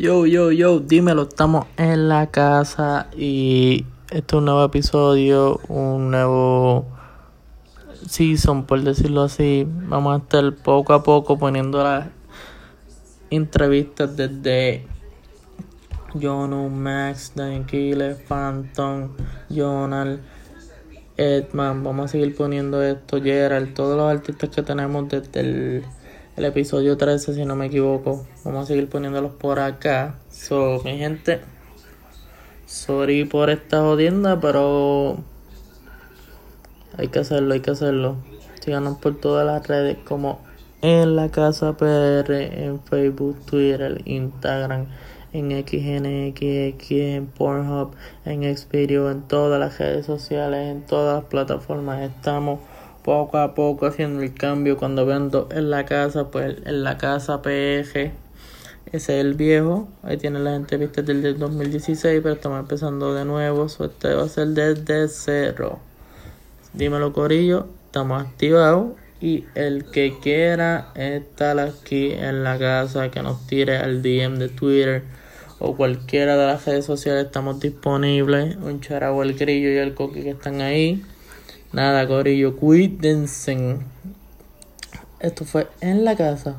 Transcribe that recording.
Yo, yo, yo, dímelo, estamos en la casa y este es un nuevo episodio, un nuevo season, por decirlo así. Vamos a estar poco a poco poniendo las entrevistas desde Jono, Max, Dan Phantom, Jonal, Edman. Vamos a seguir poniendo esto, Gerald, todos los artistas que tenemos desde el el episodio 13, si no me equivoco. Vamos a seguir poniéndolos por acá. So, mi gente, sorry por esta jodienda, pero hay que hacerlo, hay que hacerlo. Síganos por todas las redes como en la casa PR, en Facebook, Twitter, Instagram, en XNXX, en Pornhub, en Xvideo, en todas las redes sociales, en todas las plataformas estamos poco a poco haciendo el cambio. Cuando vendo en la casa, pues en la casa PG, ese es el viejo. Ahí tiene las entrevistas del 2016, pero estamos empezando de nuevo. este va a ser desde cero. Dímelo, Corillo. Estamos activados. Y el que quiera estar aquí en la casa, que nos tire al DM de Twitter o cualquiera de las redes sociales, estamos disponibles. Un charabo, el grillo y el coqui que están ahí. Nada, Corillo, cuídense. Esto fue en la casa.